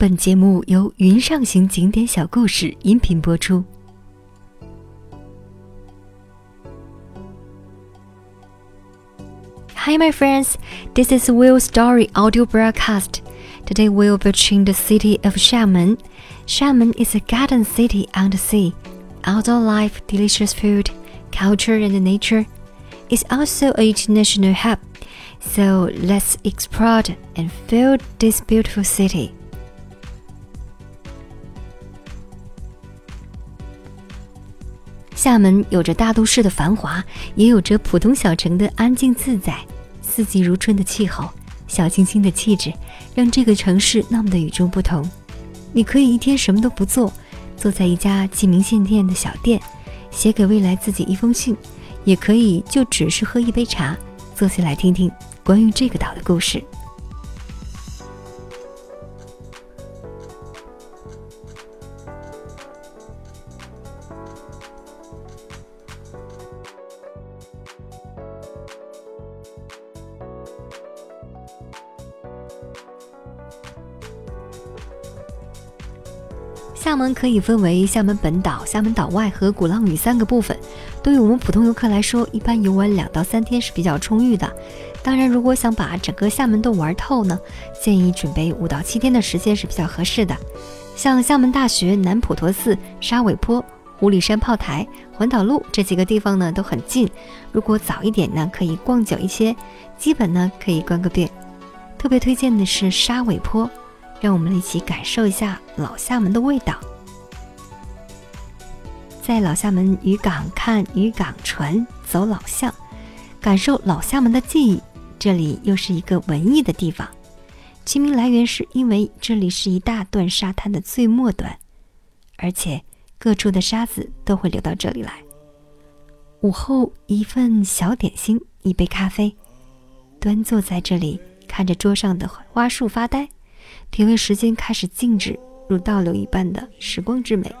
本节目由云上行景点小故事音频播出。Hi, my friends. This is Will Story audio broadcast. Today we'll be in the city of Xiamen. Xiamen is a garden city on the sea. Outdoor life, delicious food, culture, and nature. It's also a international hub. So let's explore and feel this beautiful city. 厦门有着大都市的繁华，也有着普通小城的安静自在。四季如春的气候，小清新的气质，让这个城市那么的与众不同。你可以一天什么都不做，坐在一家寄明信片的小店，写给未来自己一封信；也可以就只是喝一杯茶，坐下来听听关于这个岛的故事。厦门可以分为厦门本岛、厦门岛外和鼓浪屿三个部分。对于我们普通游客来说，一般游玩两到三天是比较充裕的。当然，如果想把整个厦门都玩透呢，建议准备五到七天的时间是比较合适的。像厦门大学、南普陀寺、沙尾坡、五里山炮台、环岛路这几个地方呢都很近。如果早一点呢，可以逛久一些，基本呢可以逛个遍。特别推荐的是沙尾坡。让我们一起感受一下老厦门的味道。在老厦门渔港看渔港船，走老巷，感受老厦门的记忆。这里又是一个文艺的地方。其名来源是因为这里是一大段沙滩的最末端，而且各处的沙子都会流到这里来。午后一份小点心，一杯咖啡，端坐在这里，看着桌上的花束发呆。体味时间开始静止，如倒流一般的时光之美。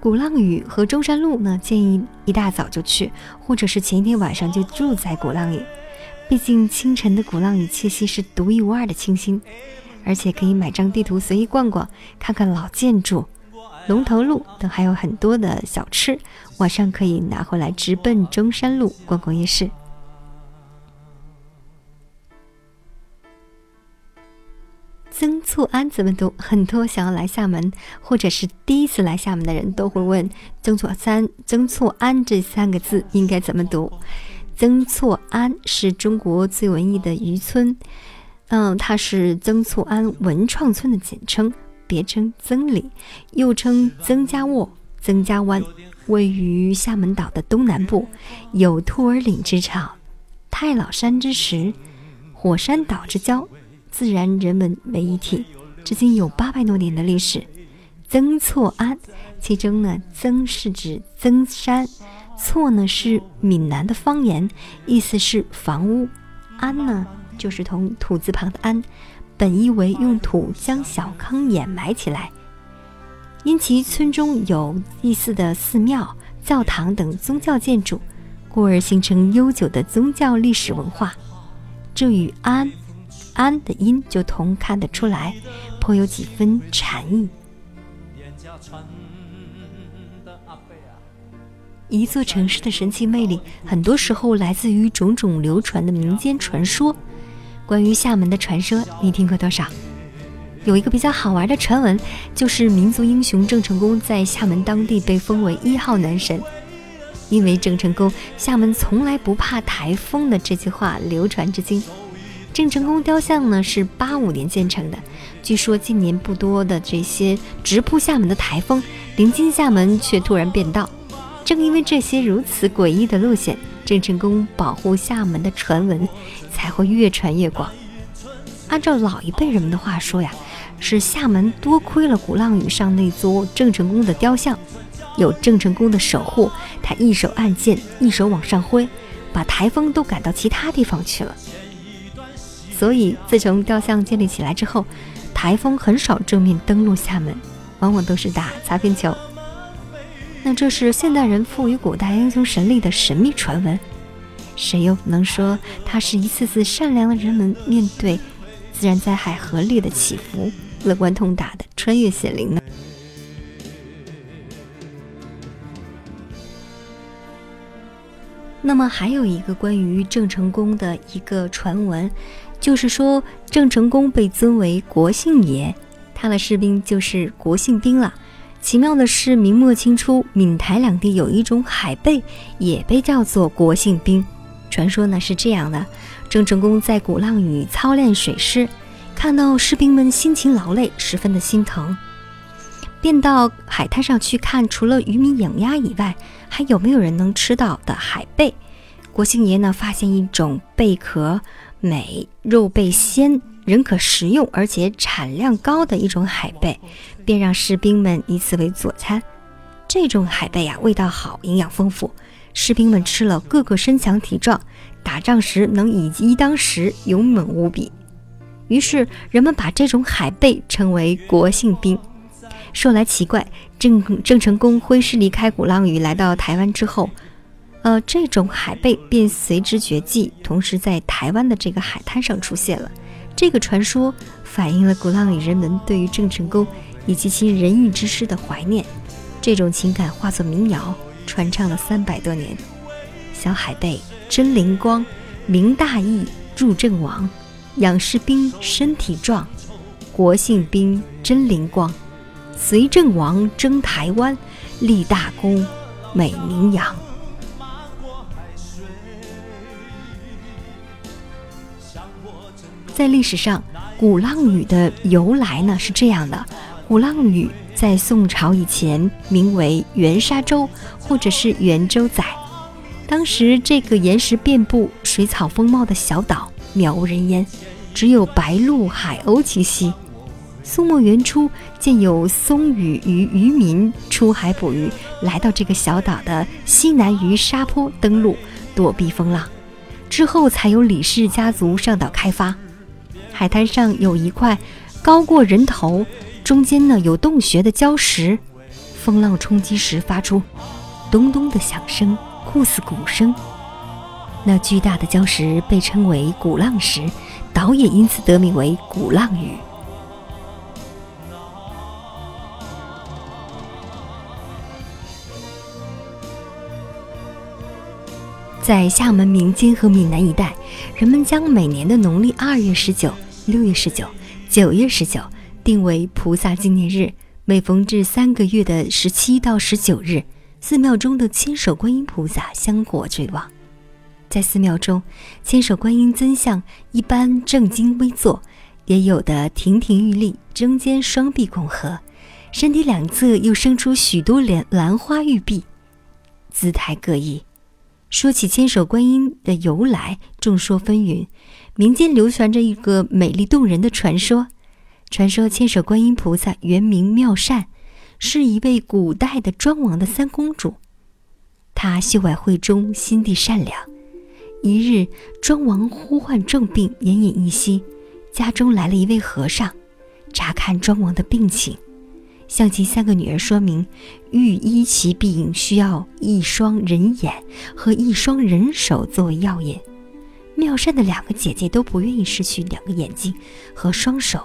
鼓浪屿和中山路呢，建议一大早就去，或者是前一天晚上就住在鼓浪屿。毕竟清晨的鼓浪屿气息是独一无二的清新，而且可以买张地图随意逛逛，看看老建筑。龙头路等还有很多的小吃，晚上可以拿回来直奔中山路逛逛夜市。曾厝垵怎么读？很多想要来厦门或者是第一次来厦门的人都会问曾厝垵、曾厝垵这三个字应该怎么读？曾厝垵是中国最文艺的渔村，嗯，它是曾厝垵文创村的简称。别称曾里，又称曾家沃、曾家湾，位于厦门岛的东南部，有兔儿岭之称、太老山之石、火山岛之交，自然人文为一体，至今有八百多年的历史。曾厝垵，其中呢，曾是指曾山，厝呢是闽南的方言，意思是房屋，垵呢就是同土字旁的安。本意为用土将小坑掩埋起来，因其村中有祭祀的寺庙、教堂等宗教建筑，故而形成悠久的宗教历史文化。这与“安”“安”的音就同看得出来，颇有几分禅意。一座城市的神奇魅力，很多时候来自于种种流传的民间传说。关于厦门的传说，你听过多少？有一个比较好玩的传闻，就是民族英雄郑成功在厦门当地被封为一号男神，因为郑成功“厦门从来不怕台风”的这句话流传至今。郑成功雕像呢是八五年建成的，据说今年不多的这些直扑厦门的台风，临近厦门却突然变道。正因为这些如此诡异的路线。郑成功保护厦门的传闻才会越传越广。按照老一辈人们的话说呀，是厦门多亏了鼓浪屿上那座郑成功的雕像，有郑成功的守护，他一手按键，一手往上挥，把台风都赶到其他地方去了。所以自从雕像建立起来之后，台风很少正面登陆厦门，往往都是打擦边球。那这是现代人赋予古代英雄神力的神秘传闻，谁又能说它是一次次善良的人们面对自然灾害合力的祈福，乐观通达的穿越显灵呢？那么还有一个关于郑成功的一个传闻，就是说郑成功被尊为国姓爷，他的士兵就是国姓兵了。奇妙的是，明末清初，闽台两地有一种海贝，也被叫做国姓兵。传说呢是这样的：郑成功在鼓浪屿操练水师，看到士兵们辛勤劳累，十分的心疼，便到海滩上去看，除了渔民养鸭以外，还有没有人能吃到的海贝。国姓爷呢发现一种贝壳美、肉贝鲜。仍可食用，而且产量高的一种海贝，便让士兵们以此为佐餐。这种海贝啊，味道好，营养丰富，士兵们吃了个个身强体壮，打仗时能以一当十，勇猛无比。于是人们把这种海贝称为国姓兵。说来奇怪，郑郑成功挥师离开鼓浪屿，来到台湾之后，呃，这种海贝便随之绝迹，同时在台湾的这个海滩上出现了。这个传说反映了鼓浪屿人们对于郑成功以及其仁义之师的怀念，这种情感化作民谣，传唱了三百多年。小海贝真灵光，明大义助阵亡，养士兵身体壮，国姓兵真灵光，随阵亡征台湾，立大功美名扬。在历史上，鼓浪屿的由来呢是这样的：鼓浪屿在宋朝以前名为元沙洲，或者是元洲仔。当时这个岩石遍布、水草丰茂的小岛渺无人烟，只有白鹭、海鸥栖息。宋末元初，见有松屿渔渔民出海捕鱼，来到这个小岛的西南鱼沙坡登陆，躲避风浪。之后才有李氏家族上岛开发。海滩上有一块高过人头、中间呢有洞穴的礁石，风浪冲击时发出咚咚的响声，酷似鼓声。那巨大的礁石被称为鼓浪石，岛也因此得名为鼓浪屿。在厦门民间和闽南一带，人们将每年的农历二月十九。六月十九、九月十九定为菩萨纪念日。每逢至三个月的十七到十九日，寺庙中的千手观音菩萨香火最旺。在寺庙中，千手观音尊像一般正襟危坐，也有的亭亭玉立，中间双臂拱合，身体两侧又生出许多莲兰花玉臂，姿态各异。说起千手观音的由来，众说纷纭。民间流传着一个美丽动人的传说，传说千手观音菩萨原名妙善，是一位古代的庄王的三公主。她秀外慧中，心地善良。一日，庄王忽患重病，奄奄一息，家中来了一位和尚，查看庄王的病情，向其三个女儿说明，欲医其病，需要一双人眼和一双人手作为药引。妙善的两个姐姐都不愿意失去两个眼睛和双手，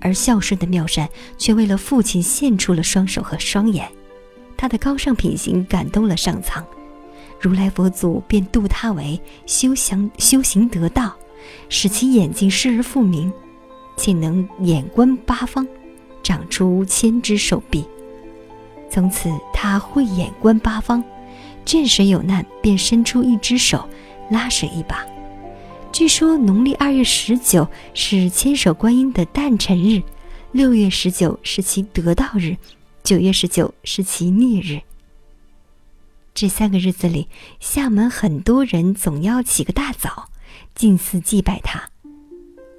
而孝顺的妙善却为了父亲献出了双手和双眼。他的高尚品行感动了上苍，如来佛祖便度他为修行修行得道，使其眼睛失而复明，且能眼观八方，长出千只手臂。从此他慧眼观八方，见谁有难便伸出一只手拉谁一把。据说农历二月十九是千手观音的诞辰日，六月十九是其得道日，九月十九是其逆日。这三个日子里，厦门很多人总要起个大早，进寺祭拜他。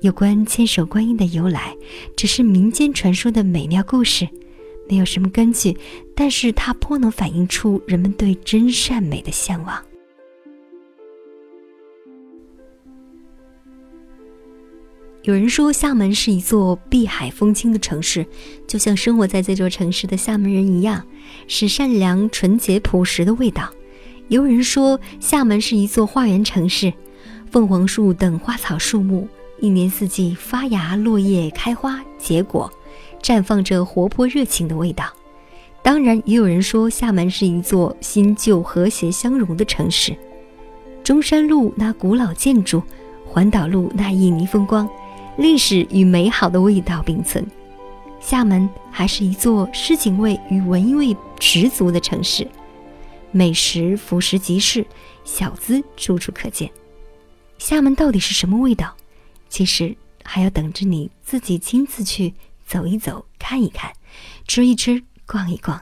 有关千手观音的由来，只是民间传说的美妙故事，没有什么根据，但是它颇能反映出人们对真善美的向往。有人说厦门是一座碧海风清的城市，就像生活在这座城市的厦门人一样，是善良、纯洁、朴实的味道。有人说厦门是一座花园城市，凤凰树等花草树木一年四季发芽、落叶、开花、结果，绽放着活泼热情的味道。当然，也有人说厦门是一座新旧和谐相融的城市。中山路那古老建筑，环岛路那旖旎风光。历史与美好的味道并存，厦门还是一座诗情味与文艺味十足的城市，美食俯拾即是，小资处处可见。厦门到底是什么味道？其实还要等着你自己亲自去走一走、看一看、吃一吃、逛一逛，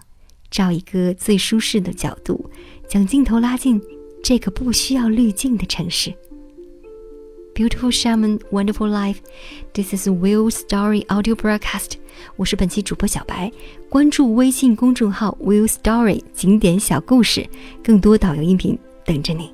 找一个最舒适的角度，将镜头拉近这个不需要滤镜的城市。Beautiful Shaman, wonderful life. This is Will Story audio broadcast. 我是本期主播小白，关注微信公众号 Will Story 景点小故事，更多导游音频等着你。